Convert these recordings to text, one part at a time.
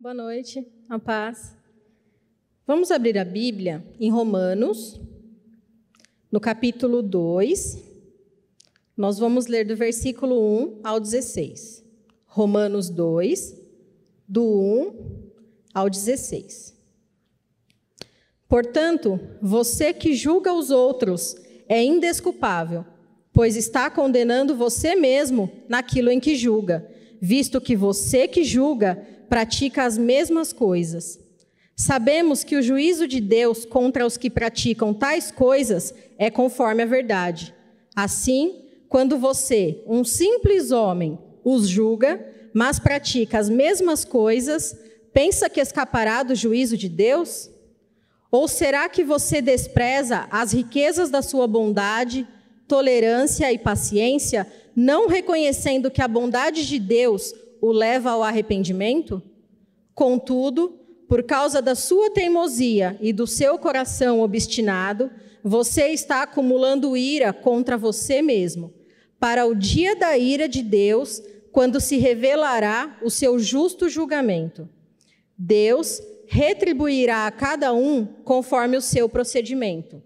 Boa noite, a paz. Vamos abrir a Bíblia em Romanos, no capítulo 2. Nós vamos ler do versículo 1 ao 16. Romanos 2, do 1 ao 16. Portanto, você que julga os outros é indesculpável, pois está condenando você mesmo naquilo em que julga, visto que você que julga pratica as mesmas coisas. Sabemos que o juízo de Deus contra os que praticam tais coisas é conforme a verdade. Assim, quando você, um simples homem, os julga, mas pratica as mesmas coisas, pensa que escapará do juízo de Deus? Ou será que você despreza as riquezas da sua bondade, tolerância e paciência, não reconhecendo que a bondade de Deus o leva ao arrependimento? Contudo, por causa da sua teimosia e do seu coração obstinado, você está acumulando ira contra você mesmo, para o dia da ira de Deus, quando se revelará o seu justo julgamento. Deus retribuirá a cada um conforme o seu procedimento.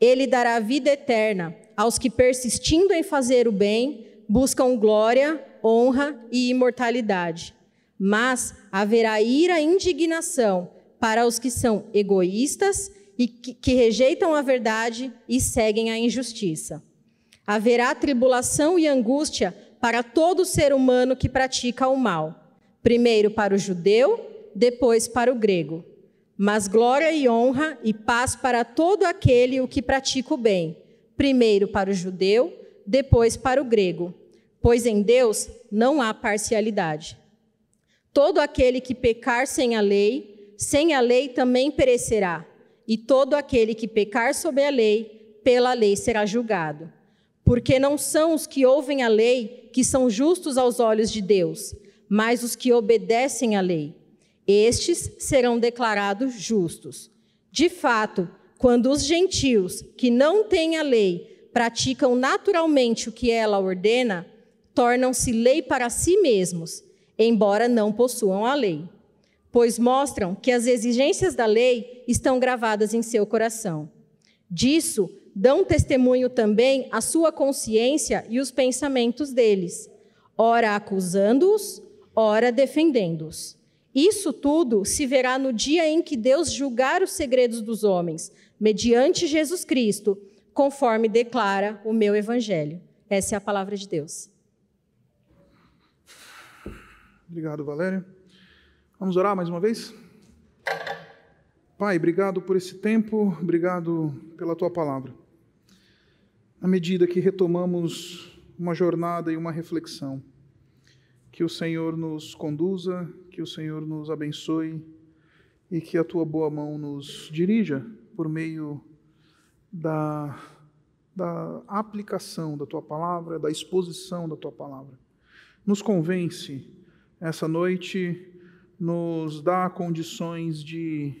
Ele dará vida eterna aos que, persistindo em fazer o bem, buscam glória, honra e imortalidade. Mas haverá ira e indignação para os que são egoístas e que, que rejeitam a verdade e seguem a injustiça. Haverá tribulação e angústia para todo ser humano que pratica o mal, primeiro para o judeu depois para o grego. Mas glória e honra e paz para todo aquele o que pratica o bem, primeiro para o judeu, depois para o grego, pois em Deus não há parcialidade. Todo aquele que pecar sem a lei, sem a lei também perecerá, e todo aquele que pecar sob a lei, pela lei será julgado. Porque não são os que ouvem a lei que são justos aos olhos de Deus, mas os que obedecem à lei estes serão declarados justos. De fato, quando os gentios, que não têm a lei, praticam naturalmente o que ela ordena, tornam-se lei para si mesmos, embora não possuam a lei, pois mostram que as exigências da lei estão gravadas em seu coração. Disso dão testemunho também a sua consciência e os pensamentos deles, ora acusando-os, ora defendendo-os. Isso tudo se verá no dia em que Deus julgar os segredos dos homens, mediante Jesus Cristo, conforme declara o meu evangelho. Essa é a palavra de Deus. Obrigado, Valéria. Vamos orar mais uma vez? Pai, obrigado por esse tempo, obrigado pela tua palavra. À medida que retomamos uma jornada e uma reflexão, que o Senhor nos conduza, que o Senhor nos abençoe e que a tua boa mão nos dirija por meio da, da aplicação da tua palavra, da exposição da tua palavra. Nos convence essa noite, nos dá condições de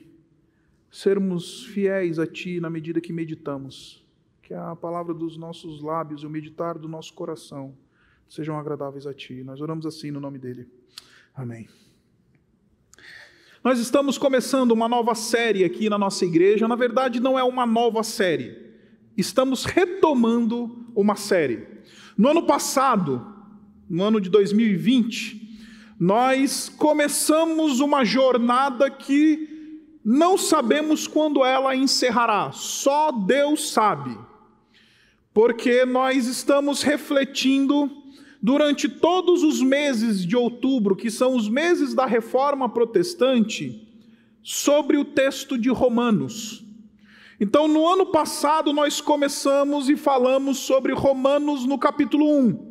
sermos fiéis a ti na medida que meditamos. Que a palavra dos nossos lábios e o meditar do nosso coração sejam agradáveis a Ti. Nós oramos assim no nome dEle. Amém. Nós estamos começando uma nova série aqui na nossa igreja. Na verdade, não é uma nova série. Estamos retomando uma série. No ano passado, no ano de 2020, nós começamos uma jornada que não sabemos quando ela encerrará, só Deus sabe. Porque nós estamos refletindo durante todos os meses de outubro, que são os meses da reforma protestante, sobre o texto de Romanos. Então, no ano passado, nós começamos e falamos sobre Romanos no capítulo 1.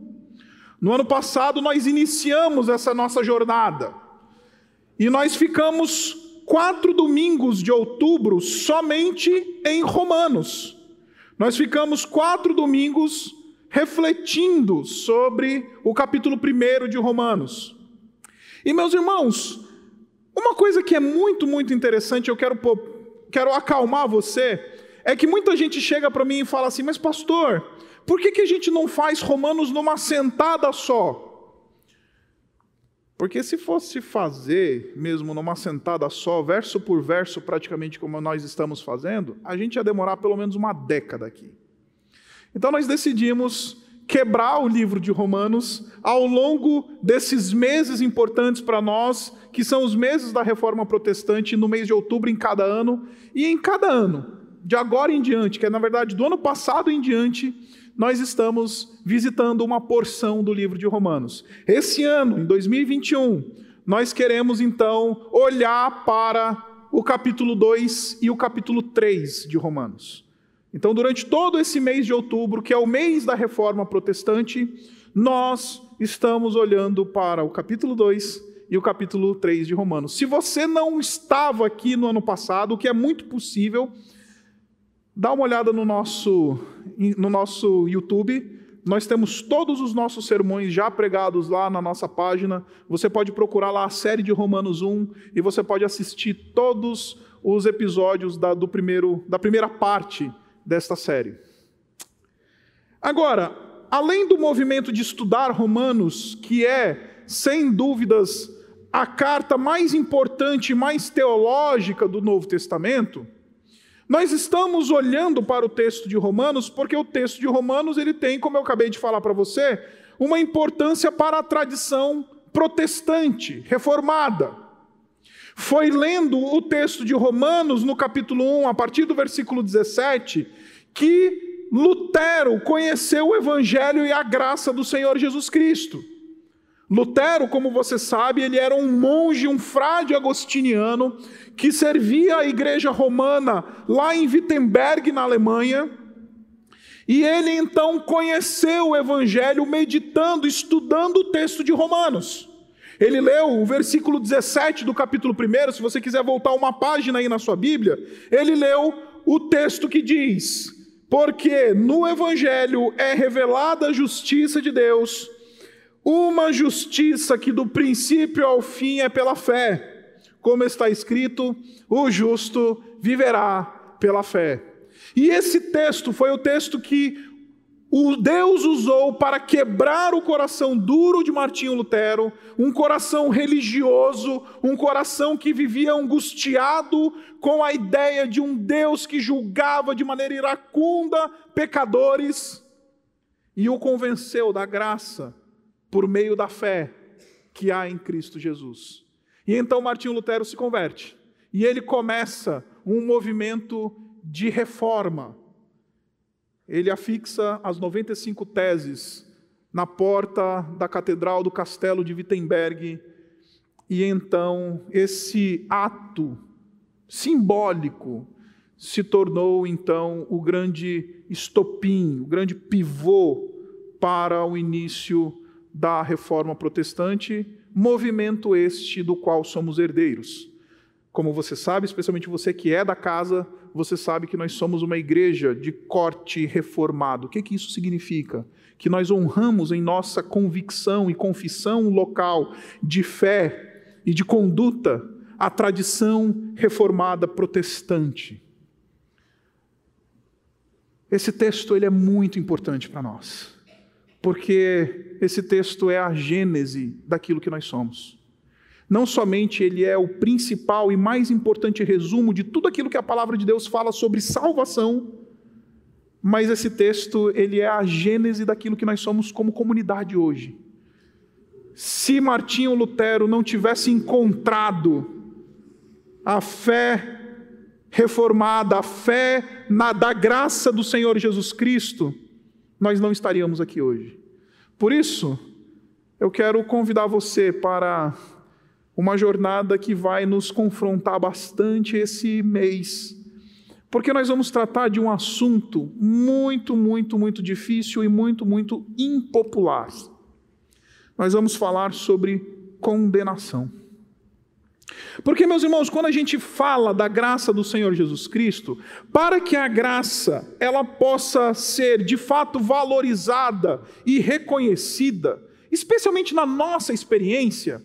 No ano passado, nós iniciamos essa nossa jornada. E nós ficamos quatro domingos de outubro somente em Romanos. Nós ficamos quatro domingos refletindo sobre o capítulo 1 de Romanos. E meus irmãos, uma coisa que é muito, muito interessante, eu quero, quero acalmar você, é que muita gente chega para mim e fala assim: Mas, pastor, por que, que a gente não faz Romanos numa sentada só? Porque se fosse fazer, mesmo numa sentada só, verso por verso, praticamente como nós estamos fazendo, a gente ia demorar pelo menos uma década aqui. Então nós decidimos quebrar o livro de Romanos ao longo desses meses importantes para nós, que são os meses da reforma protestante, no mês de outubro em cada ano, e em cada ano, de agora em diante, que é na verdade do ano passado em diante, nós estamos visitando uma porção do livro de Romanos. Esse ano, em 2021, nós queremos então olhar para o capítulo 2 e o capítulo 3 de Romanos. Então, durante todo esse mês de outubro, que é o mês da reforma protestante, nós estamos olhando para o capítulo 2 e o capítulo 3 de Romanos. Se você não estava aqui no ano passado, o que é muito possível, dá uma olhada no nosso, no nosso YouTube. Nós temos todos os nossos sermões já pregados lá na nossa página. Você pode procurar lá a série de Romanos 1 e você pode assistir todos os episódios da, do primeiro, da primeira parte desta série. Agora, além do movimento de estudar Romanos, que é, sem dúvidas, a carta mais importante mais teológica do Novo Testamento, nós estamos olhando para o texto de Romanos porque o texto de Romanos ele tem, como eu acabei de falar para você, uma importância para a tradição protestante, reformada. Foi lendo o texto de Romanos no capítulo 1, a partir do versículo 17, que Lutero conheceu o evangelho e a graça do Senhor Jesus Cristo. Lutero, como você sabe, ele era um monge, um frade agostiniano que servia a igreja romana lá em Wittenberg, na Alemanha. E ele então conheceu o evangelho meditando, estudando o texto de Romanos. Ele leu o versículo 17 do capítulo 1, se você quiser voltar uma página aí na sua Bíblia, ele leu o texto que diz: Porque no evangelho é revelada a justiça de Deus uma justiça que do princípio ao fim é pela fé. Como está escrito, o justo viverá pela fé. E esse texto foi o texto que o Deus usou para quebrar o coração duro de Martinho Lutero, um coração religioso, um coração que vivia angustiado com a ideia de um Deus que julgava de maneira iracunda pecadores, e o convenceu da graça por meio da fé que há em Cristo Jesus. E então Martinho Lutero se converte. E ele começa um movimento de reforma. Ele afixa as 95 teses na porta da Catedral do Castelo de Wittenberg. E então esse ato simbólico se tornou então o grande estopim, o grande pivô para o início da reforma protestante, movimento este do qual somos herdeiros. Como você sabe, especialmente você que é da casa, você sabe que nós somos uma igreja de corte reformado. O que, que isso significa? Que nós honramos em nossa convicção e confissão local de fé e de conduta a tradição reformada protestante. Esse texto ele é muito importante para nós porque esse texto é a gênese daquilo que nós somos. Não somente ele é o principal e mais importante resumo de tudo aquilo que a palavra de Deus fala sobre salvação, mas esse texto ele é a gênese daquilo que nós somos como comunidade hoje. Se Martinho Lutero não tivesse encontrado a fé reformada, a fé na, da graça do Senhor Jesus Cristo, nós não estaríamos aqui hoje. Por isso, eu quero convidar você para uma jornada que vai nos confrontar bastante esse mês, porque nós vamos tratar de um assunto muito, muito, muito difícil e muito, muito impopular. Nós vamos falar sobre condenação. Porque, meus irmãos, quando a gente fala da graça do Senhor Jesus Cristo, para que a graça ela possa ser de fato valorizada e reconhecida, especialmente na nossa experiência,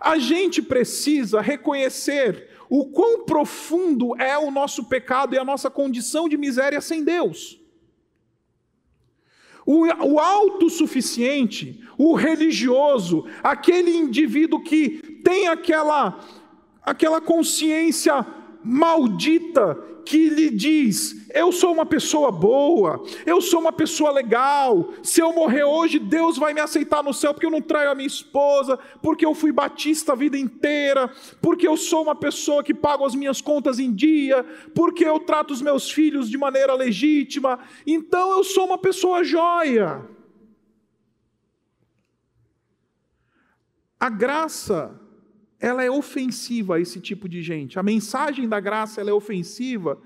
a gente precisa reconhecer o quão profundo é o nosso pecado e a nossa condição de miséria sem Deus. O, o autossuficiente, o religioso, aquele indivíduo que tem aquela, aquela consciência maldita que lhe diz: Eu sou uma pessoa boa, eu sou uma pessoa legal, se eu morrer hoje, Deus vai me aceitar no céu, porque eu não traio a minha esposa, porque eu fui batista a vida inteira, porque eu sou uma pessoa que pago as minhas contas em dia, porque eu trato os meus filhos de maneira legítima, então eu sou uma pessoa joia. A graça ela é ofensiva a esse tipo de gente. A mensagem da graça ela é ofensiva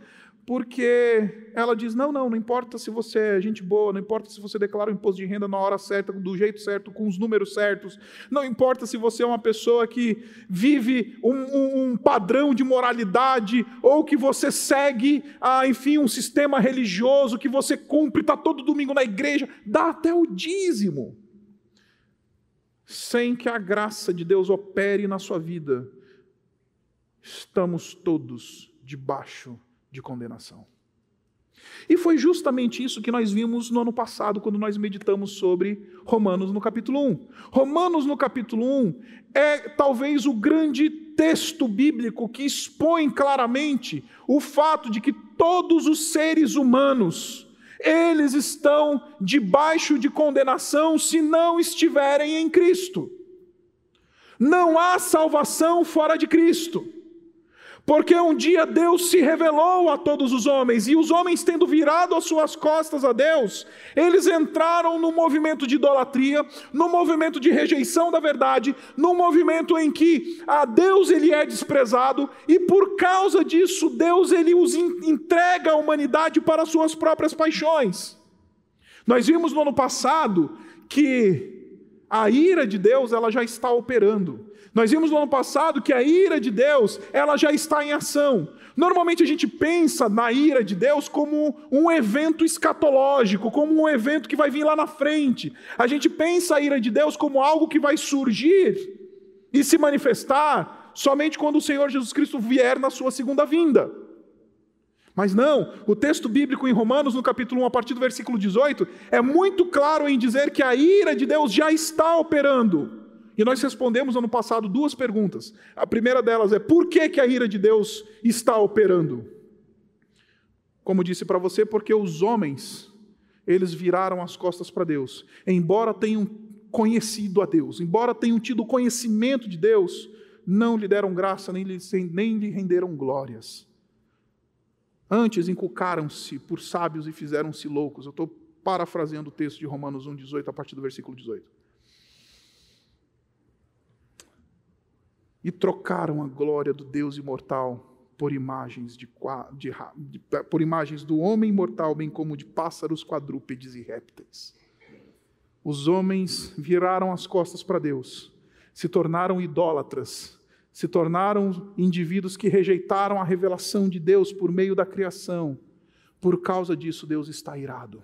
porque ela diz: não, não, não importa se você é gente boa, não importa se você declara o imposto de renda na hora certa, do jeito certo, com os números certos, não importa se você é uma pessoa que vive um, um, um padrão de moralidade, ou que você segue, ah, enfim, um sistema religioso, que você cumpre, está todo domingo na igreja, dá até o dízimo sem que a graça de Deus opere na sua vida, estamos todos debaixo de condenação. E foi justamente isso que nós vimos no ano passado, quando nós meditamos sobre Romanos no capítulo 1. Romanos no capítulo 1 é talvez o grande texto bíblico que expõe claramente o fato de que todos os seres humanos, eles estão debaixo de condenação se não estiverem em Cristo. Não há salvação fora de Cristo. Porque um dia Deus se revelou a todos os homens, e os homens, tendo virado as suas costas a Deus, eles entraram no movimento de idolatria, no movimento de rejeição da verdade, no movimento em que a Deus ele é desprezado, e por causa disso, Deus ele os entrega a humanidade para as suas próprias paixões. Nós vimos no ano passado que a ira de Deus ela já está operando. Nós vimos no ano passado que a ira de Deus, ela já está em ação. Normalmente a gente pensa na ira de Deus como um evento escatológico, como um evento que vai vir lá na frente. A gente pensa a ira de Deus como algo que vai surgir e se manifestar somente quando o Senhor Jesus Cristo vier na sua segunda vinda. Mas não, o texto bíblico em Romanos, no capítulo 1, a partir do versículo 18, é muito claro em dizer que a ira de Deus já está operando. E nós respondemos ano passado duas perguntas. A primeira delas é: por que, que a ira de Deus está operando? Como disse para você, porque os homens, eles viraram as costas para Deus. Embora tenham conhecido a Deus, embora tenham tido conhecimento de Deus, não lhe deram graça, nem lhe, nem lhe renderam glórias. Antes inculcaram-se por sábios e fizeram-se loucos. Eu estou parafraseando o texto de Romanos 1, 18, a partir do versículo 18. E trocaram a glória do Deus imortal por imagens, de, de, de, por imagens do homem mortal, bem como de pássaros, quadrúpedes e répteis. Os homens viraram as costas para Deus, se tornaram idólatras, se tornaram indivíduos que rejeitaram a revelação de Deus por meio da criação. Por causa disso, Deus está irado.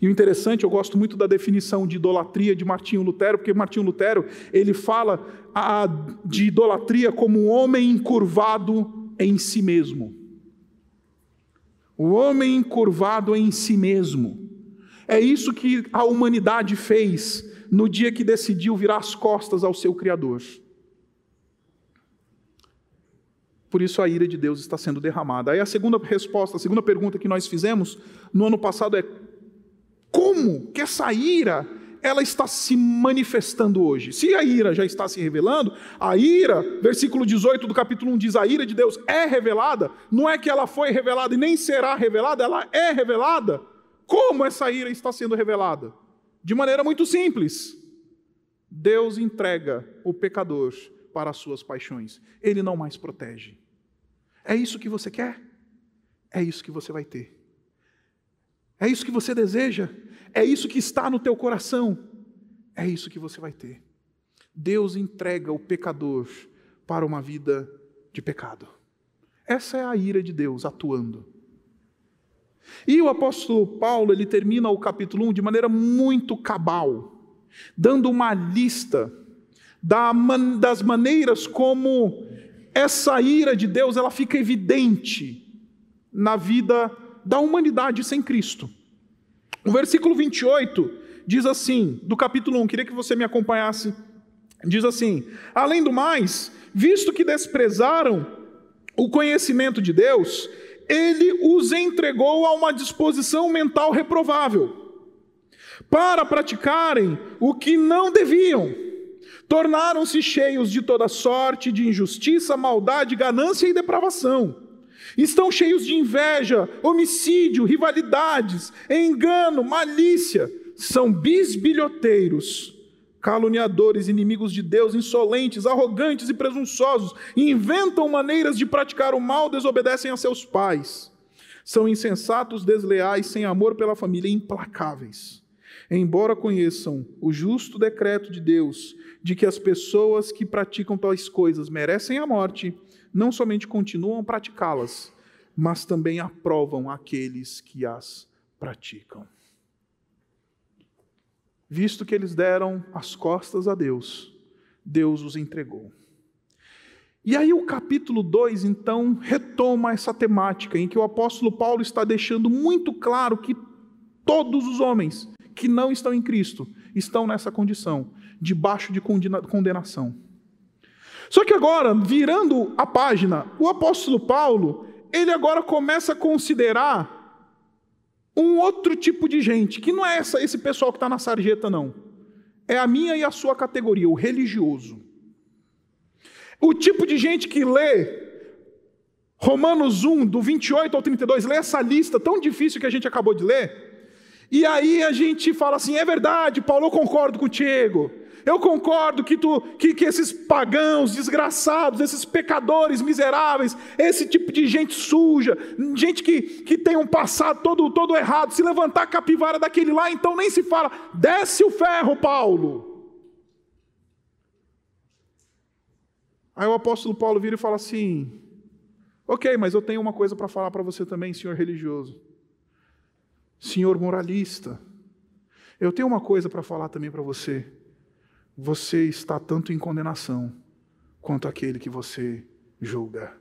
E o interessante, eu gosto muito da definição de idolatria de Martinho Lutero, porque Martinho Lutero, ele fala a, de idolatria como um homem encurvado em si mesmo. O homem encurvado em si mesmo. É isso que a humanidade fez no dia que decidiu virar as costas ao seu Criador. Por isso a ira de Deus está sendo derramada. Aí a segunda resposta, a segunda pergunta que nós fizemos no ano passado é: como que essa ira ela está se manifestando hoje. Se a ira já está se revelando, a ira, versículo 18 do capítulo 1 diz: a ira de Deus é revelada, não é que ela foi revelada e nem será revelada, ela é revelada. Como essa ira está sendo revelada? De maneira muito simples. Deus entrega o pecador para as suas paixões, ele não mais protege. É isso que você quer? É isso que você vai ter. É isso que você deseja? É isso que está no teu coração? É isso que você vai ter. Deus entrega o pecador para uma vida de pecado. Essa é a ira de Deus atuando. E o apóstolo Paulo, ele termina o capítulo 1 de maneira muito cabal, dando uma lista das maneiras como essa ira de Deus ela fica evidente na vida da humanidade sem Cristo. O versículo 28 diz assim, do capítulo 1, queria que você me acompanhasse. Diz assim: Além do mais, visto que desprezaram o conhecimento de Deus, ele os entregou a uma disposição mental reprovável, para praticarem o que não deviam. Tornaram-se cheios de toda sorte de injustiça, maldade, ganância e depravação. Estão cheios de inveja, homicídio, rivalidades, engano, malícia. São bisbilhoteiros caluniadores, inimigos de Deus, insolentes, arrogantes e presunçosos, inventam maneiras de praticar o mal, desobedecem a seus pais. São insensatos, desleais, sem amor pela família, implacáveis. Embora conheçam o justo decreto de Deus de que as pessoas que praticam tais coisas merecem a morte, não somente continuam a praticá-las, mas também aprovam aqueles que as praticam visto que eles deram as costas a Deus, Deus os entregou. E aí o capítulo 2, então, retoma essa temática em que o apóstolo Paulo está deixando muito claro que todos os homens que não estão em Cristo estão nessa condição, debaixo de condenação. Só que agora, virando a página, o apóstolo Paulo, ele agora começa a considerar um outro tipo de gente, que não é essa, esse pessoal que está na sarjeta, não. É a minha e a sua categoria, o religioso. O tipo de gente que lê Romanos 1, do 28 ao 32, lê essa lista tão difícil que a gente acabou de ler, e aí a gente fala assim: é verdade, Paulo, eu concordo contigo. Eu concordo que, tu, que, que esses pagãos desgraçados, esses pecadores miseráveis, esse tipo de gente suja, gente que, que tem um passado todo, todo errado, se levantar a capivara daquele lá, então nem se fala, desce o ferro, Paulo. Aí o apóstolo Paulo vira e fala assim: Ok, mas eu tenho uma coisa para falar para você também, senhor religioso, senhor moralista. Eu tenho uma coisa para falar também para você você está tanto em condenação quanto aquele que você julga.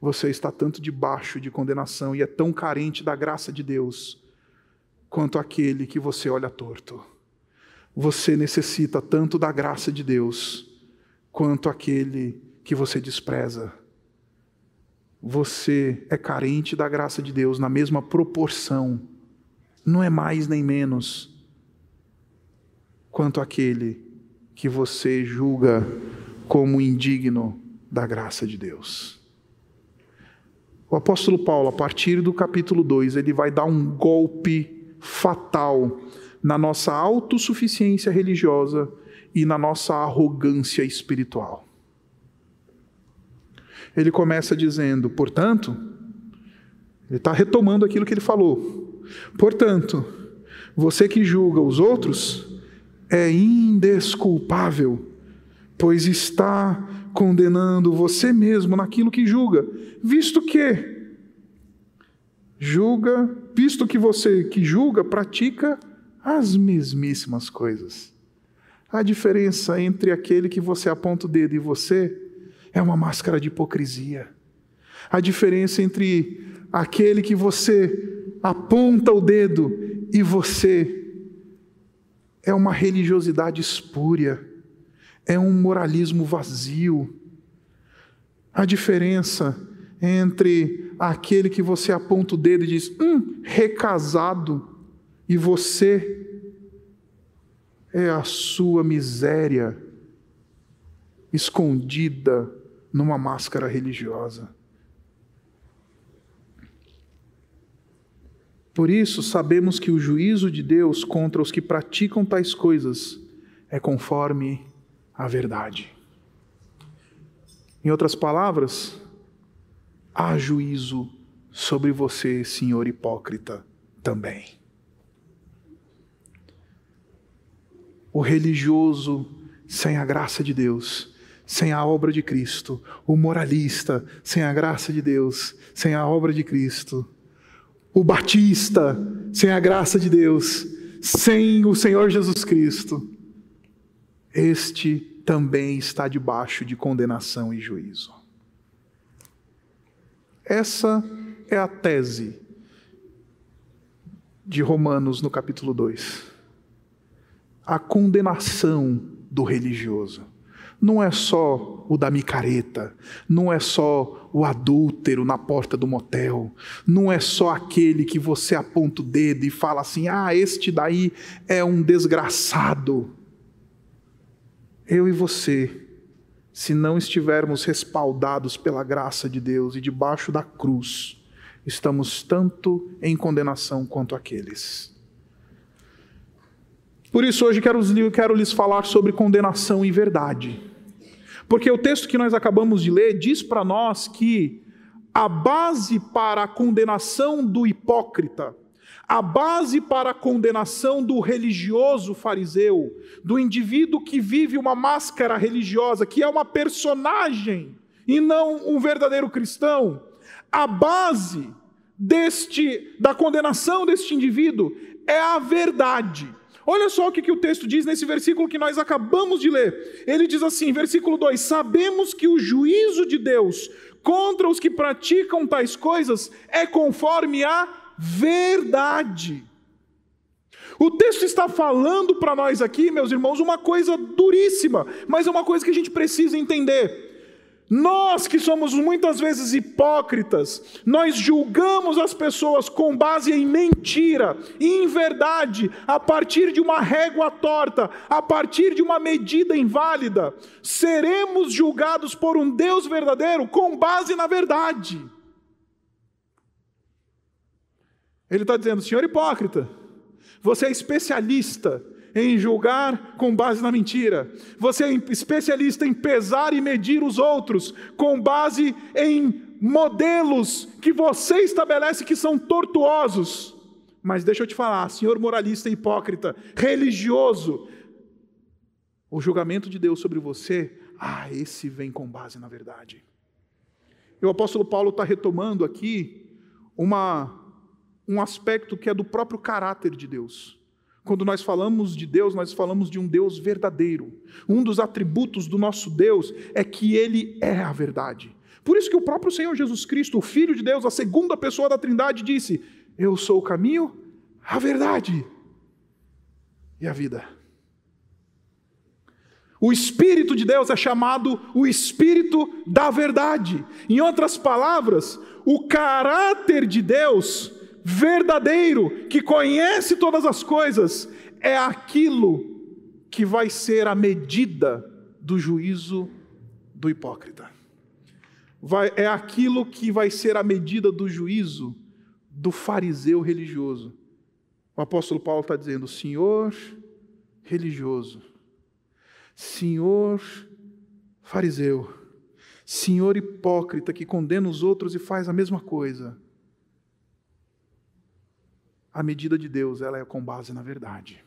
Você está tanto debaixo de condenação e é tão carente da graça de Deus quanto aquele que você olha torto. Você necessita tanto da graça de Deus quanto aquele que você despreza. Você é carente da graça de Deus na mesma proporção, não é mais nem menos, quanto aquele que você julga como indigno da graça de Deus. O apóstolo Paulo, a partir do capítulo 2, ele vai dar um golpe fatal na nossa autossuficiência religiosa e na nossa arrogância espiritual. Ele começa dizendo, portanto, ele está retomando aquilo que ele falou. Portanto, você que julga os outros, é indesculpável, pois está condenando você mesmo naquilo que julga, visto que julga, visto que você que julga pratica as mesmíssimas coisas. A diferença entre aquele que você aponta o dedo e você é uma máscara de hipocrisia. A diferença entre aquele que você aponta o dedo e você é uma religiosidade espúria, é um moralismo vazio. A diferença entre aquele que você aponta o dedo e diz, hum, recasado, e você é a sua miséria escondida numa máscara religiosa. Por isso, sabemos que o juízo de Deus contra os que praticam tais coisas é conforme a verdade. Em outras palavras, há juízo sobre você, senhor hipócrita, também. O religioso sem a graça de Deus, sem a obra de Cristo, o moralista sem a graça de Deus, sem a obra de Cristo, o Batista, sem a graça de Deus, sem o Senhor Jesus Cristo, este também está debaixo de condenação e juízo. Essa é a tese de Romanos no capítulo 2. A condenação do religioso. Não é só o da micareta, não é só o adúltero na porta do motel, não é só aquele que você aponta o dedo e fala assim: ah, este daí é um desgraçado. Eu e você, se não estivermos respaldados pela graça de Deus e debaixo da cruz, estamos tanto em condenação quanto aqueles. Por isso, hoje quero, quero lhes falar sobre condenação e verdade. Porque o texto que nós acabamos de ler diz para nós que a base para a condenação do hipócrita, a base para a condenação do religioso fariseu, do indivíduo que vive uma máscara religiosa, que é uma personagem e não um verdadeiro cristão, a base deste da condenação deste indivíduo é a verdade. Olha só o que, que o texto diz nesse versículo que nós acabamos de ler. Ele diz assim, versículo 2: Sabemos que o juízo de Deus contra os que praticam tais coisas é conforme a verdade. O texto está falando para nós aqui, meus irmãos, uma coisa duríssima, mas é uma coisa que a gente precisa entender. Nós que somos muitas vezes hipócritas, nós julgamos as pessoas com base em mentira, em verdade, a partir de uma régua torta, a partir de uma medida inválida. Seremos julgados por um Deus verdadeiro com base na verdade. Ele está dizendo, senhor hipócrita, você é especialista em julgar com base na mentira. Você é especialista em pesar e medir os outros com base em modelos que você estabelece que são tortuosos. Mas deixa eu te falar, senhor moralista hipócrita, religioso, o julgamento de Deus sobre você, ah, esse vem com base na verdade. E o apóstolo Paulo está retomando aqui uma, um aspecto que é do próprio caráter de Deus. Quando nós falamos de Deus, nós falamos de um Deus verdadeiro. Um dos atributos do nosso Deus é que ele é a verdade. Por isso que o próprio Senhor Jesus Cristo, o Filho de Deus, a segunda pessoa da Trindade, disse: Eu sou o caminho, a verdade e a vida. O Espírito de Deus é chamado o Espírito da verdade. Em outras palavras, o caráter de Deus verdadeiro, que conhece todas as coisas, é aquilo que vai ser a medida do juízo do hipócrita. Vai, é aquilo que vai ser a medida do juízo do fariseu religioso. O apóstolo Paulo está dizendo: Senhor religioso, Senhor fariseu, Senhor hipócrita que condena os outros e faz a mesma coisa a medida de Deus, ela é com base na verdade.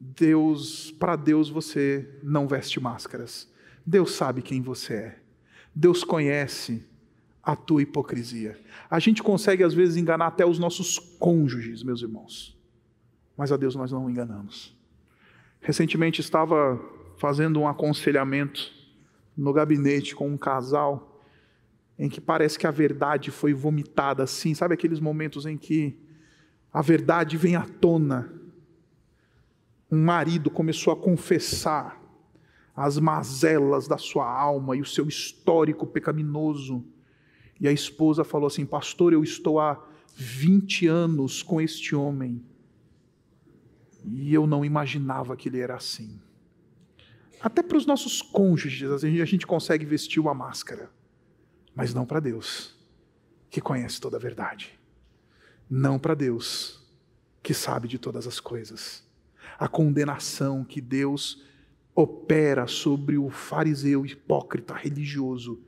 Deus, para Deus você não veste máscaras. Deus sabe quem você é. Deus conhece a tua hipocrisia. A gente consegue às vezes enganar até os nossos cônjuges, meus irmãos. Mas a Deus nós não enganamos. Recentemente estava fazendo um aconselhamento no gabinete com um casal em que parece que a verdade foi vomitada assim, sabe aqueles momentos em que a verdade vem à tona. Um marido começou a confessar as mazelas da sua alma e o seu histórico pecaminoso. E a esposa falou assim: Pastor, eu estou há 20 anos com este homem e eu não imaginava que ele era assim. Até para os nossos cônjuges, a gente consegue vestir uma máscara mas não para Deus, que conhece toda a verdade. Não para Deus, que sabe de todas as coisas. A condenação que Deus opera sobre o fariseu hipócrita religioso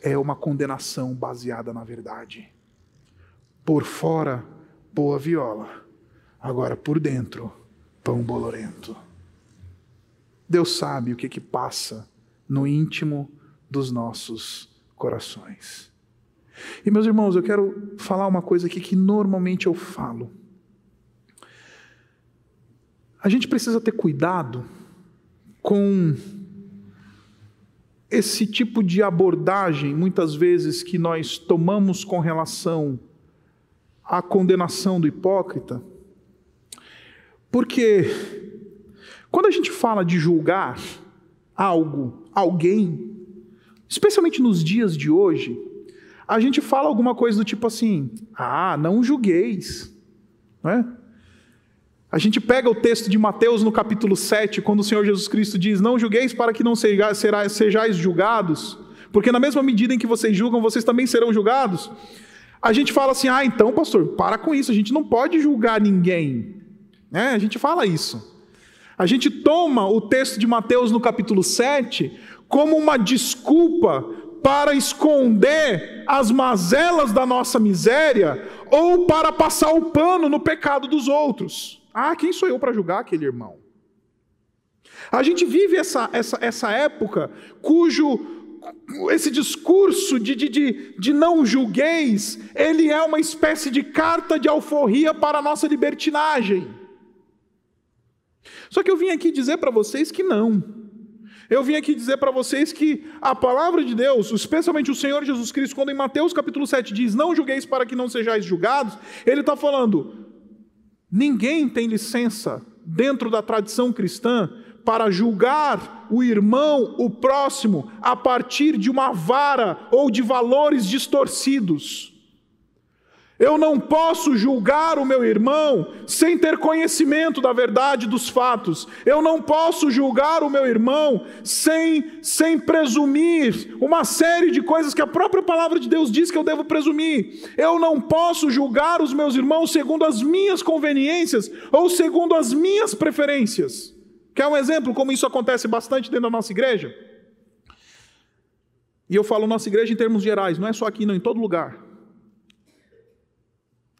é uma condenação baseada na verdade. Por fora, boa viola, agora por dentro, pão bolorento. Deus sabe o que que passa no íntimo dos nossos corações. E meus irmãos, eu quero falar uma coisa aqui que normalmente eu falo. A gente precisa ter cuidado com esse tipo de abordagem, muitas vezes, que nós tomamos com relação a condenação do hipócrita, porque quando a gente fala de julgar algo, alguém, especialmente nos dias de hoje, a gente fala alguma coisa do tipo assim: ah, não julgueis. Não é? A gente pega o texto de Mateus no capítulo 7, quando o Senhor Jesus Cristo diz: Não julgueis para que não sejais julgados, porque na mesma medida em que vocês julgam, vocês também serão julgados. A gente fala assim: Ah, então, pastor, para com isso, a gente não pode julgar ninguém. É, a gente fala isso. A gente toma o texto de Mateus no capítulo 7 como uma desculpa para esconder as mazelas da nossa miséria ou para passar o pano no pecado dos outros. Ah, quem sou eu para julgar aquele irmão? A gente vive essa, essa, essa época cujo esse discurso de, de, de, de não julgueis, ele é uma espécie de carta de alforria para a nossa libertinagem. Só que eu vim aqui dizer para vocês que não. Eu vim aqui dizer para vocês que a palavra de Deus, especialmente o Senhor Jesus Cristo, quando em Mateus capítulo 7 diz: Não julgueis para que não sejais julgados, ele está falando: ninguém tem licença dentro da tradição cristã para julgar o irmão, o próximo, a partir de uma vara ou de valores distorcidos. Eu não posso julgar o meu irmão sem ter conhecimento da verdade dos fatos. Eu não posso julgar o meu irmão sem, sem presumir uma série de coisas que a própria palavra de Deus diz que eu devo presumir. Eu não posso julgar os meus irmãos segundo as minhas conveniências ou segundo as minhas preferências. Quer um exemplo como isso acontece bastante dentro da nossa igreja? E eu falo nossa igreja em termos gerais, não é só aqui, não, em todo lugar.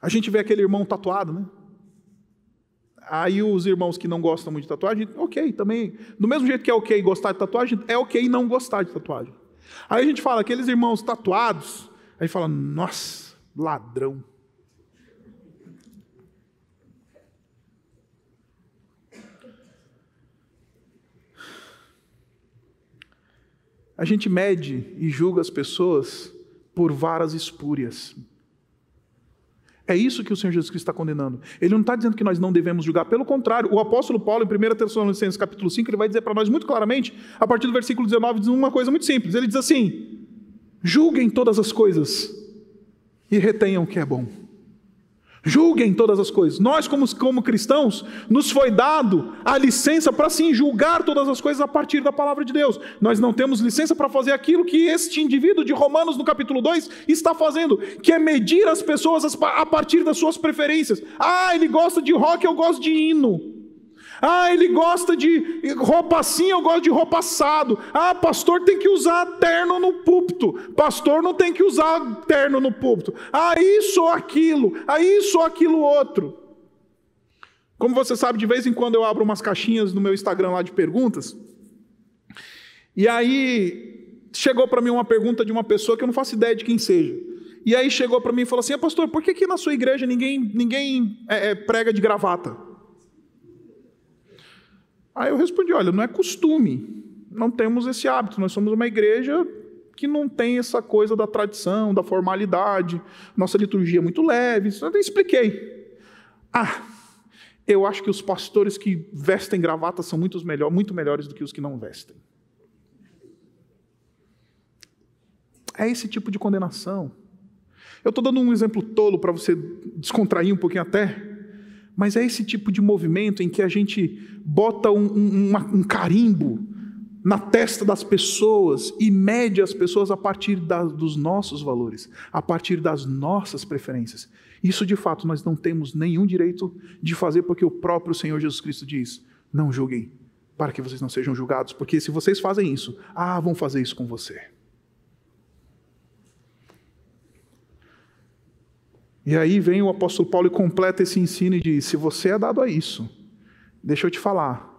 A gente vê aquele irmão tatuado, né? Aí os irmãos que não gostam muito de tatuagem, ok, também. Do mesmo jeito que é ok gostar de tatuagem, é ok não gostar de tatuagem. Aí a gente fala, aqueles irmãos tatuados, aí fala, nossa, ladrão. A gente mede e julga as pessoas por varas espúrias. É isso que o Senhor Jesus Cristo está condenando. Ele não está dizendo que nós não devemos julgar, pelo contrário, o apóstolo Paulo, em 1 Tessalonicenses capítulo 5, ele vai dizer para nós muito claramente, a partir do versículo 19, diz uma coisa muito simples. Ele diz assim: julguem todas as coisas e retenham o que é bom. Julguem todas as coisas. Nós, como, como cristãos, nos foi dado a licença para sim julgar todas as coisas a partir da palavra de Deus. Nós não temos licença para fazer aquilo que este indivíduo de Romanos, no capítulo 2, está fazendo, que é medir as pessoas a partir das suas preferências. Ah, ele gosta de rock, eu gosto de hino. Ah, ele gosta de roupa assim, eu gosto de roupa assado. Ah, pastor tem que usar terno no púlpito. Pastor não tem que usar terno no púlpito. Ah, isso ou aquilo. Ah, isso ou aquilo outro. Como você sabe, de vez em quando eu abro umas caixinhas no meu Instagram lá de perguntas. E aí chegou para mim uma pergunta de uma pessoa que eu não faço ideia de quem seja. E aí chegou para mim e falou assim: Pastor, por que, que na sua igreja ninguém, ninguém é, é, prega de gravata? Aí eu respondi: olha, não é costume, não temos esse hábito, nós somos uma igreja que não tem essa coisa da tradição, da formalidade, nossa liturgia é muito leve. Eu expliquei. Ah, eu acho que os pastores que vestem gravata são muito, melhor, muito melhores do que os que não vestem. É esse tipo de condenação. Eu estou dando um exemplo tolo para você descontrair um pouquinho até. Mas é esse tipo de movimento em que a gente bota um, um, um carimbo na testa das pessoas e mede as pessoas a partir da, dos nossos valores, a partir das nossas preferências. Isso de fato nós não temos nenhum direito de fazer, porque o próprio Senhor Jesus Cristo diz: não julguem, para que vocês não sejam julgados, porque se vocês fazem isso, ah, vão fazer isso com você. E aí vem o apóstolo Paulo e completa esse ensino e diz: se você é dado a isso, deixa eu te falar.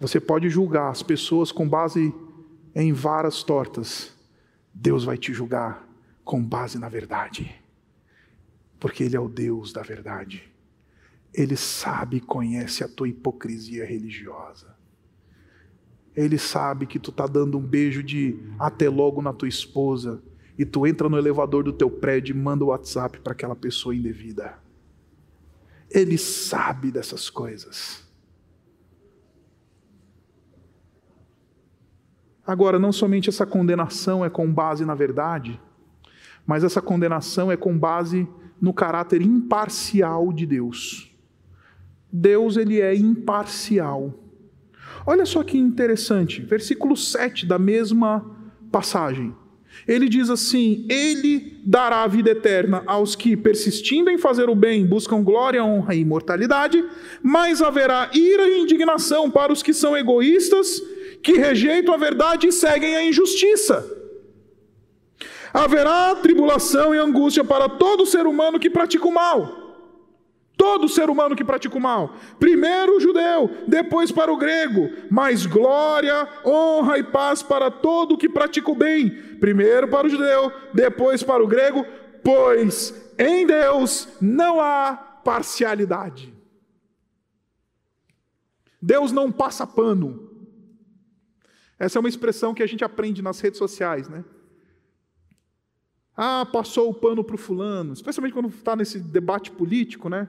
Você pode julgar as pessoas com base em varas tortas. Deus vai te julgar com base na verdade. Porque Ele é o Deus da verdade. Ele sabe e conhece a tua hipocrisia religiosa. Ele sabe que tu está dando um beijo de até logo na tua esposa e tu entra no elevador do teu prédio e manda o WhatsApp para aquela pessoa indevida. Ele sabe dessas coisas. Agora, não somente essa condenação é com base na verdade, mas essa condenação é com base no caráter imparcial de Deus. Deus ele é imparcial. Olha só que interessante, versículo 7 da mesma passagem. Ele diz assim: Ele dará a vida eterna aos que, persistindo em fazer o bem, buscam glória, honra e imortalidade, mas haverá ira e indignação para os que são egoístas, que rejeitam a verdade e seguem a injustiça. Haverá tribulação e angústia para todo ser humano que pratica o mal. Todo ser humano que pratica o mal. Primeiro o judeu, depois para o grego. Mas glória, honra e paz para todo que pratica o bem. Primeiro para o judeu, depois para o grego, pois em Deus não há parcialidade. Deus não passa pano. Essa é uma expressão que a gente aprende nas redes sociais, né? Ah, passou o pano para o fulano, especialmente quando está nesse debate político, né?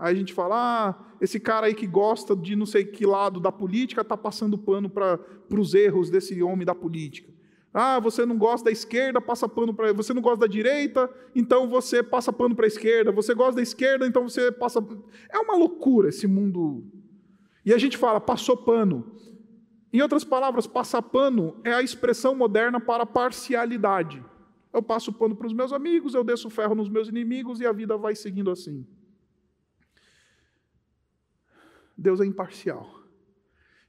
Aí a gente fala, ah, esse cara aí que gosta de não sei que lado da política está passando pano para os erros desse homem da política. Ah, você não gosta da esquerda, passa pano para. Você não gosta da direita, então você passa pano para a esquerda. Você gosta da esquerda, então você passa. É uma loucura esse mundo. E a gente fala, passou pano. Em outras palavras, passar pano é a expressão moderna para parcialidade. Eu passo pano para os meus amigos, eu desço ferro nos meus inimigos e a vida vai seguindo assim. Deus é imparcial.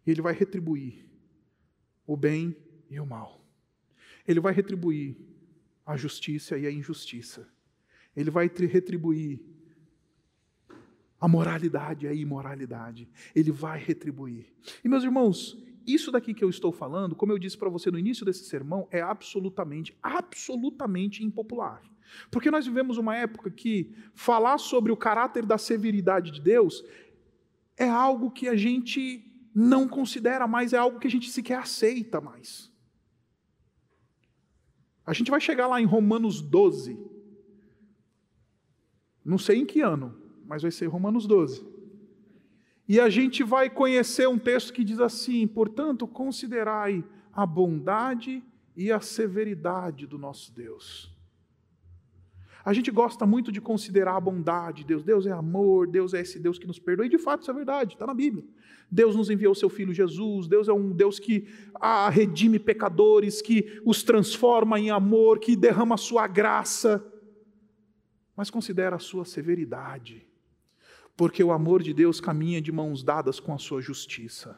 E Ele vai retribuir o bem e o mal. Ele vai retribuir a justiça e a injustiça. Ele vai retribuir a moralidade e a imoralidade. Ele vai retribuir. E meus irmãos, isso daqui que eu estou falando, como eu disse para você no início desse sermão, é absolutamente, absolutamente impopular. Porque nós vivemos uma época que falar sobre o caráter da severidade de Deus é algo que a gente não considera mais, é algo que a gente sequer aceita mais. A gente vai chegar lá em Romanos 12. Não sei em que ano, mas vai ser Romanos 12. E a gente vai conhecer um texto que diz assim: portanto, considerai a bondade e a severidade do nosso Deus. A gente gosta muito de considerar a bondade de Deus. Deus é amor, Deus é esse Deus que nos perdoa. E de fato isso é verdade, está na Bíblia. Deus nos enviou o seu Filho Jesus, Deus é um Deus que ah, redime pecadores, que os transforma em amor, que derrama a sua graça. Mas considera a sua severidade porque o amor de Deus caminha de mãos dadas com a sua justiça.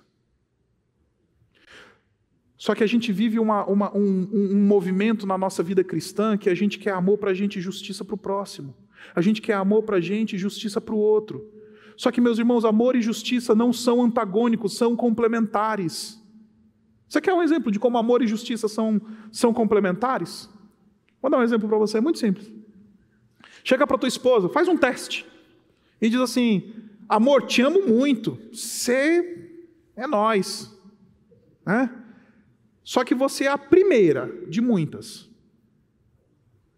Só que a gente vive uma, uma, um, um, movimento na nossa vida cristã que a gente quer amor para a gente e justiça para o próximo. A gente quer amor para a gente e justiça para o outro. Só que, meus irmãos, amor e justiça não são antagônicos, são complementares. Você quer um exemplo de como amor e justiça são, são complementares? Vou dar um exemplo para você, é muito simples. Chega para tua esposa, faz um teste e diz assim: Amor, te amo muito, você é nós. Né? Só que você é a primeira de muitas.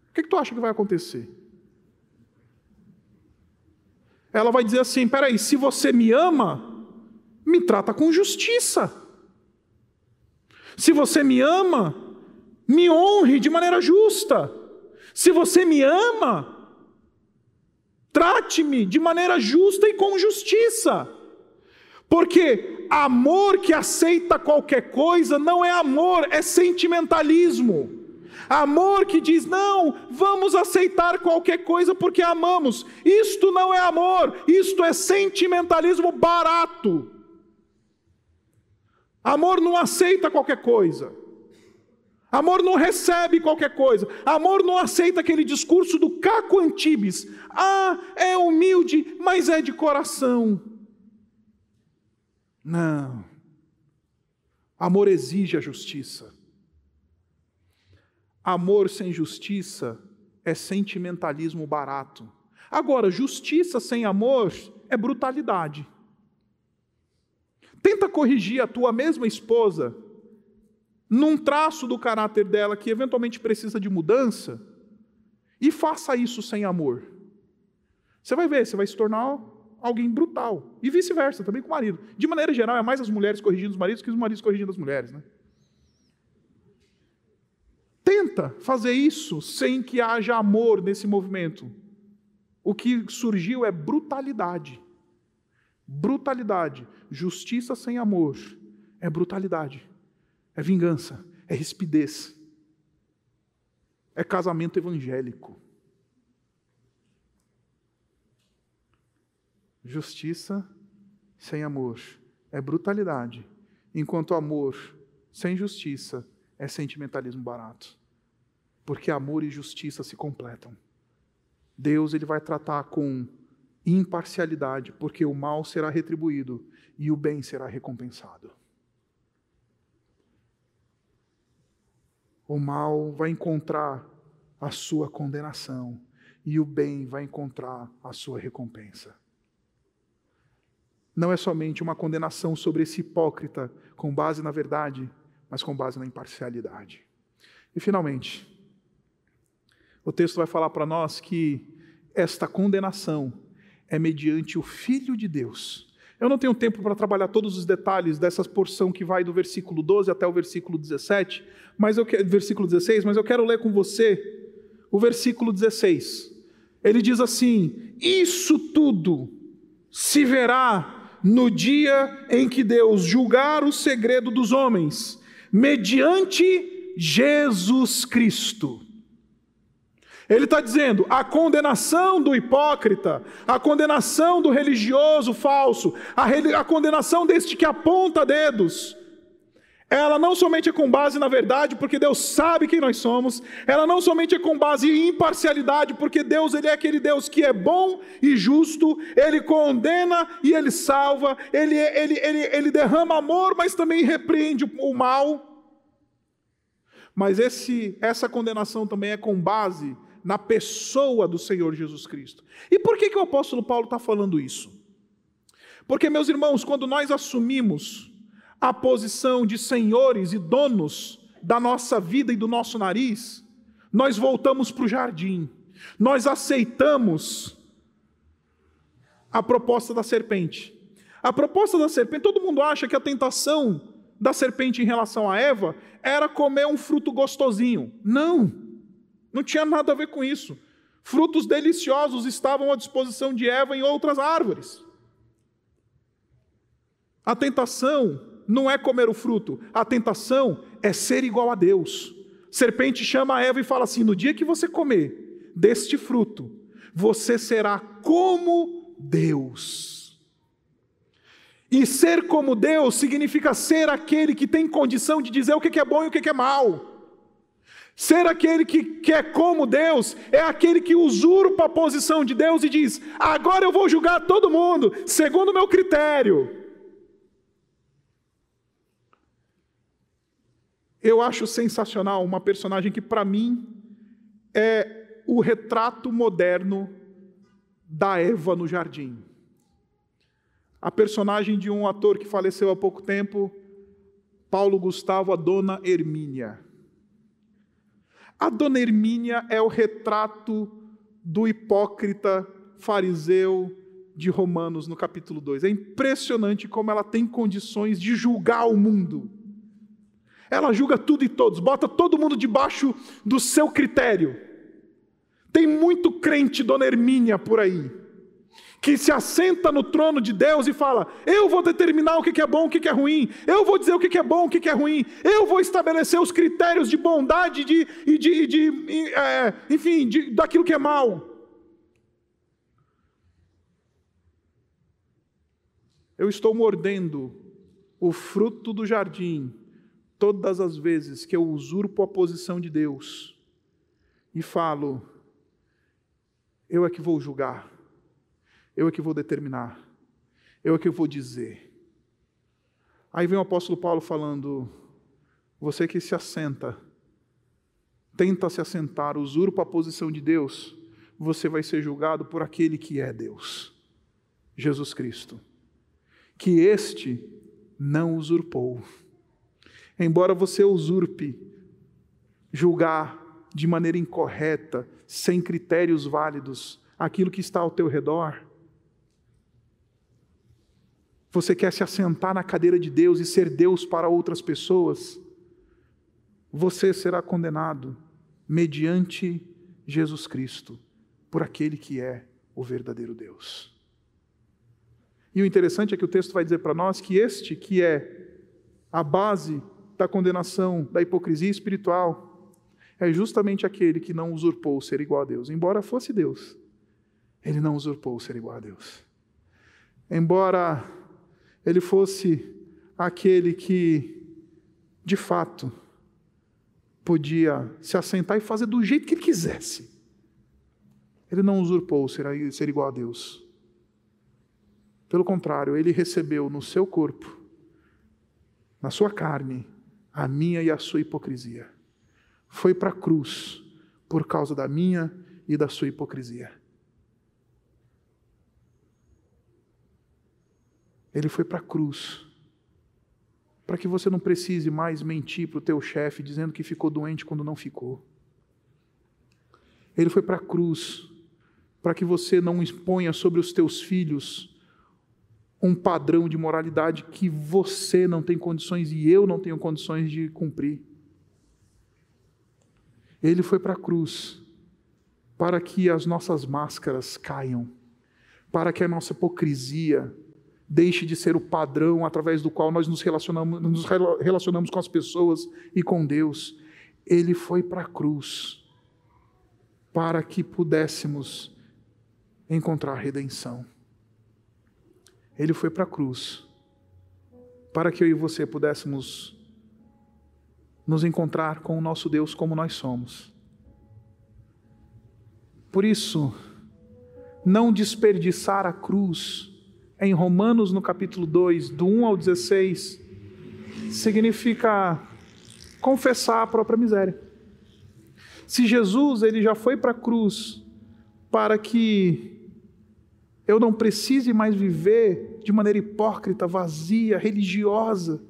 O que, que tu acha que vai acontecer? Ela vai dizer assim: peraí, se você me ama, me trata com justiça. Se você me ama, me honre de maneira justa. Se você me ama, Trate-me de maneira justa e com justiça. Porque amor que aceita qualquer coisa não é amor, é sentimentalismo. Amor que diz, não, vamos aceitar qualquer coisa porque amamos. Isto não é amor, isto é sentimentalismo barato. Amor não aceita qualquer coisa. Amor não recebe qualquer coisa. Amor não aceita aquele discurso do Caco Antibes. Ah, é humilde, mas é de coração. Não. Amor exige a justiça. Amor sem justiça é sentimentalismo barato. Agora, justiça sem amor é brutalidade. Tenta corrigir a tua mesma esposa num traço do caráter dela que eventualmente precisa de mudança, e faça isso sem amor. Você vai ver, você vai se tornar alguém brutal. E vice-versa, também com o marido. De maneira geral, é mais as mulheres corrigindo os maridos que os maridos corrigindo as mulheres. Né? Tenta fazer isso sem que haja amor nesse movimento. O que surgiu é brutalidade. Brutalidade. Justiça sem amor é brutalidade. É vingança. É rispidez. É casamento evangélico. Justiça sem amor é brutalidade, enquanto amor sem justiça é sentimentalismo barato. Porque amor e justiça se completam. Deus ele vai tratar com imparcialidade, porque o mal será retribuído e o bem será recompensado. O mal vai encontrar a sua condenação e o bem vai encontrar a sua recompensa não é somente uma condenação sobre esse hipócrita com base na verdade, mas com base na imparcialidade. E finalmente, o texto vai falar para nós que esta condenação é mediante o Filho de Deus. Eu não tenho tempo para trabalhar todos os detalhes dessa porção que vai do versículo 12 até o versículo 17, mas eu versículo 16, mas eu quero ler com você o versículo 16. Ele diz assim: Isso tudo se verá no dia em que Deus julgar o segredo dos homens, mediante Jesus Cristo. Ele está dizendo: a condenação do hipócrita, a condenação do religioso falso, a, a condenação deste que aponta dedos, ela não somente é com base na verdade, porque Deus sabe quem nós somos, ela não somente é com base em imparcialidade, porque Deus ele é aquele Deus que é bom e justo, ele condena e ele salva, ele, ele, ele, ele derrama amor, mas também repreende o mal. Mas esse, essa condenação também é com base na pessoa do Senhor Jesus Cristo. E por que, que o apóstolo Paulo está falando isso? Porque, meus irmãos, quando nós assumimos a posição de senhores e donos da nossa vida e do nosso nariz, nós voltamos para o jardim, nós aceitamos a proposta da serpente. A proposta da serpente, todo mundo acha que a tentação da serpente em relação a Eva era comer um fruto gostosinho. Não, não tinha nada a ver com isso. Frutos deliciosos estavam à disposição de Eva em outras árvores. A tentação não é comer o fruto, a tentação é ser igual a Deus. Serpente chama a Eva e fala assim: no dia que você comer deste fruto, você será como Deus. E ser como Deus significa ser aquele que tem condição de dizer o que é bom e o que é mal. Ser aquele que, que é como Deus é aquele que usurpa a posição de Deus e diz: agora eu vou julgar todo mundo, segundo o meu critério. Eu acho sensacional uma personagem que, para mim, é o retrato moderno da Eva no jardim. A personagem de um ator que faleceu há pouco tempo, Paulo Gustavo, a Dona Hermínia. A Dona Hermínia é o retrato do hipócrita fariseu de Romanos no capítulo 2. É impressionante como ela tem condições de julgar o mundo. Ela julga tudo e todos, bota todo mundo debaixo do seu critério. Tem muito crente, dona Hermínia, por aí, que se assenta no trono de Deus e fala: Eu vou determinar o que é bom, o que é ruim, eu vou dizer o que é bom, o que é ruim, eu vou estabelecer os critérios de bondade de, e de, de é, enfim, de, daquilo que é mal. Eu estou mordendo o fruto do jardim todas as vezes que eu usurpo a posição de Deus e falo, eu é que vou julgar, eu é que vou determinar, eu é que vou dizer. Aí vem o apóstolo Paulo falando, você que se assenta, tenta se assentar, usurpa a posição de Deus, você vai ser julgado por aquele que é Deus, Jesus Cristo, que este não usurpou embora você usurpe julgar de maneira incorreta, sem critérios válidos, aquilo que está ao teu redor, você quer se assentar na cadeira de Deus e ser Deus para outras pessoas, você será condenado mediante Jesus Cristo, por aquele que é o verdadeiro Deus. E o interessante é que o texto vai dizer para nós que este que é a base da condenação, da hipocrisia espiritual, é justamente aquele que não usurpou ser igual a Deus. Embora fosse Deus, ele não usurpou ser igual a Deus. Embora ele fosse aquele que, de fato, podia se assentar e fazer do jeito que ele quisesse. Ele não usurpou ser igual a Deus. Pelo contrário, ele recebeu no seu corpo, na sua carne, a minha e a sua hipocrisia. Foi para a cruz por causa da minha e da sua hipocrisia. Ele foi para a cruz. Para que você não precise mais mentir para o teu chefe dizendo que ficou doente quando não ficou. Ele foi para a cruz para que você não exponha sobre os teus filhos um padrão de moralidade que você não tem condições e eu não tenho condições de cumprir. Ele foi para a cruz para que as nossas máscaras caiam, para que a nossa hipocrisia deixe de ser o padrão através do qual nós nos relacionamos, nos relacionamos com as pessoas e com Deus. Ele foi para a cruz para que pudéssemos encontrar redenção. Ele foi para a cruz para que eu e você pudéssemos nos encontrar com o nosso Deus como nós somos. Por isso, não desperdiçar a cruz em Romanos, no capítulo 2, do 1 ao 16, significa confessar a própria miséria. Se Jesus ele já foi para a cruz para que eu não precise mais viver de maneira hipócrita, vazia, religiosa,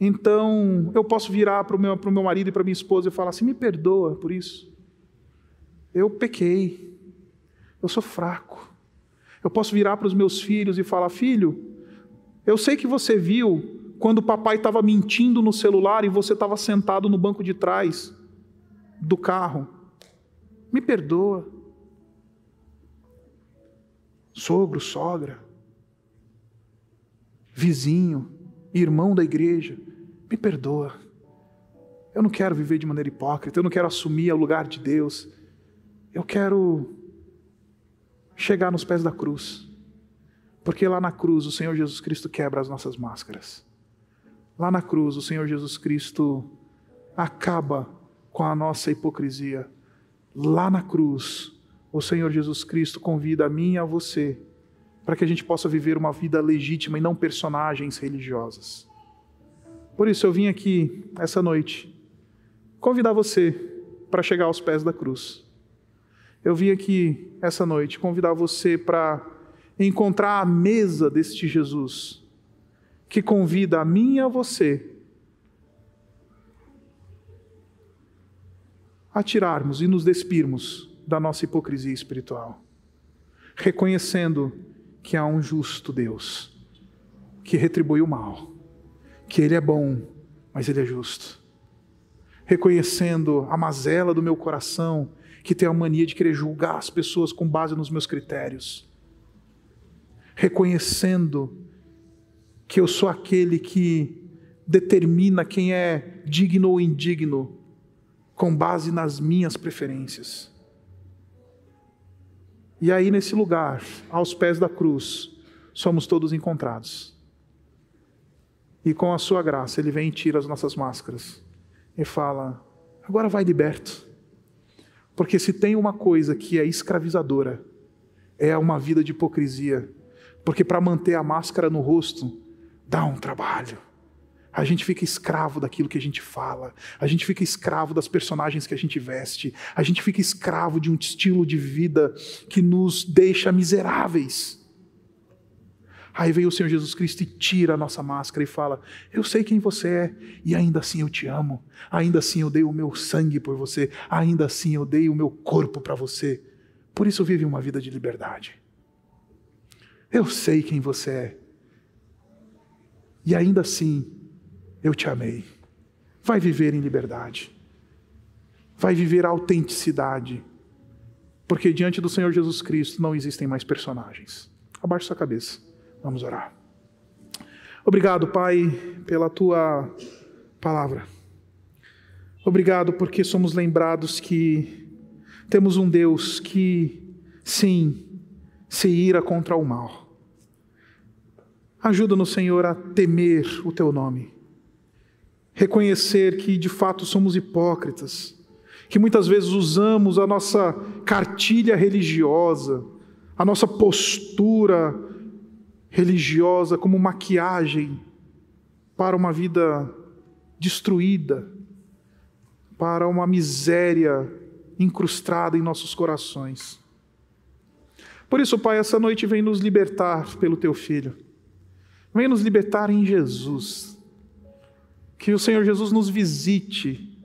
então eu posso virar para o meu, meu marido e para minha esposa e falar assim: me perdoa por isso. Eu pequei, eu sou fraco. Eu posso virar para os meus filhos e falar: Filho, eu sei que você viu quando o papai estava mentindo no celular e você estava sentado no banco de trás do carro. Me perdoa. Sogro, sogra, vizinho, irmão da igreja, me perdoa. Eu não quero viver de maneira hipócrita, eu não quero assumir o lugar de Deus. Eu quero chegar nos pés da cruz. Porque lá na cruz o Senhor Jesus Cristo quebra as nossas máscaras. Lá na cruz o Senhor Jesus Cristo acaba com a nossa hipocrisia. Lá na cruz o Senhor Jesus Cristo convida a mim e a você para que a gente possa viver uma vida legítima e não personagens religiosas. Por isso eu vim aqui essa noite convidar você para chegar aos pés da cruz eu vim aqui essa noite convidar você para encontrar a mesa deste Jesus, que convida a mim e a você a tirarmos e nos despirmos da nossa hipocrisia espiritual, reconhecendo que há um justo Deus, que retribui o mal, que Ele é bom, mas Ele é justo, reconhecendo a mazela do meu coração que tenho a mania de querer julgar as pessoas com base nos meus critérios, reconhecendo que eu sou aquele que determina quem é digno ou indigno com base nas minhas preferências. E aí, nesse lugar, aos pés da cruz, somos todos encontrados. E com a sua graça, Ele vem e tira as nossas máscaras e fala: agora vai liberto. Porque se tem uma coisa que é escravizadora, é uma vida de hipocrisia. Porque para manter a máscara no rosto, dá um trabalho. A gente fica escravo daquilo que a gente fala, a gente fica escravo das personagens que a gente veste, a gente fica escravo de um estilo de vida que nos deixa miseráveis. Aí vem o Senhor Jesus Cristo e tira a nossa máscara e fala: Eu sei quem você é, e ainda assim eu te amo, ainda assim eu dei o meu sangue por você, ainda assim eu dei o meu corpo para você. Por isso vive uma vida de liberdade. Eu sei quem você é, e ainda assim eu te amei. Vai viver em liberdade, vai viver a autenticidade, porque diante do Senhor Jesus Cristo não existem mais personagens. Abaixe sua cabeça. Vamos orar. Obrigado, Pai, pela tua palavra. Obrigado porque somos lembrados que temos um Deus que, sim, se ira contra o mal. Ajuda-nos, Senhor, a temer o teu nome. Reconhecer que de fato somos hipócritas, que muitas vezes usamos a nossa cartilha religiosa, a nossa postura religiosa como maquiagem para uma vida destruída, para uma miséria incrustada em nossos corações. Por isso, Pai, essa noite vem nos libertar pelo Teu Filho, vem nos libertar em Jesus. Que o Senhor Jesus nos visite,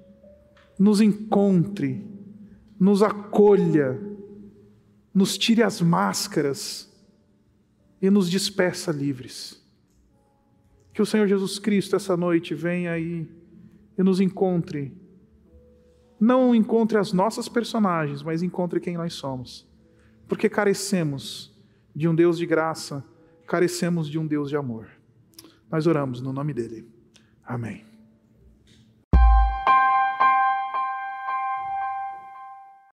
nos encontre, nos acolha, nos tire as máscaras e nos despeça livres. Que o Senhor Jesus Cristo essa noite venha aí e nos encontre. Não encontre as nossas personagens, mas encontre quem nós somos. Porque carecemos de um Deus de graça, carecemos de um Deus de amor. Nós oramos no nome dele. Amém.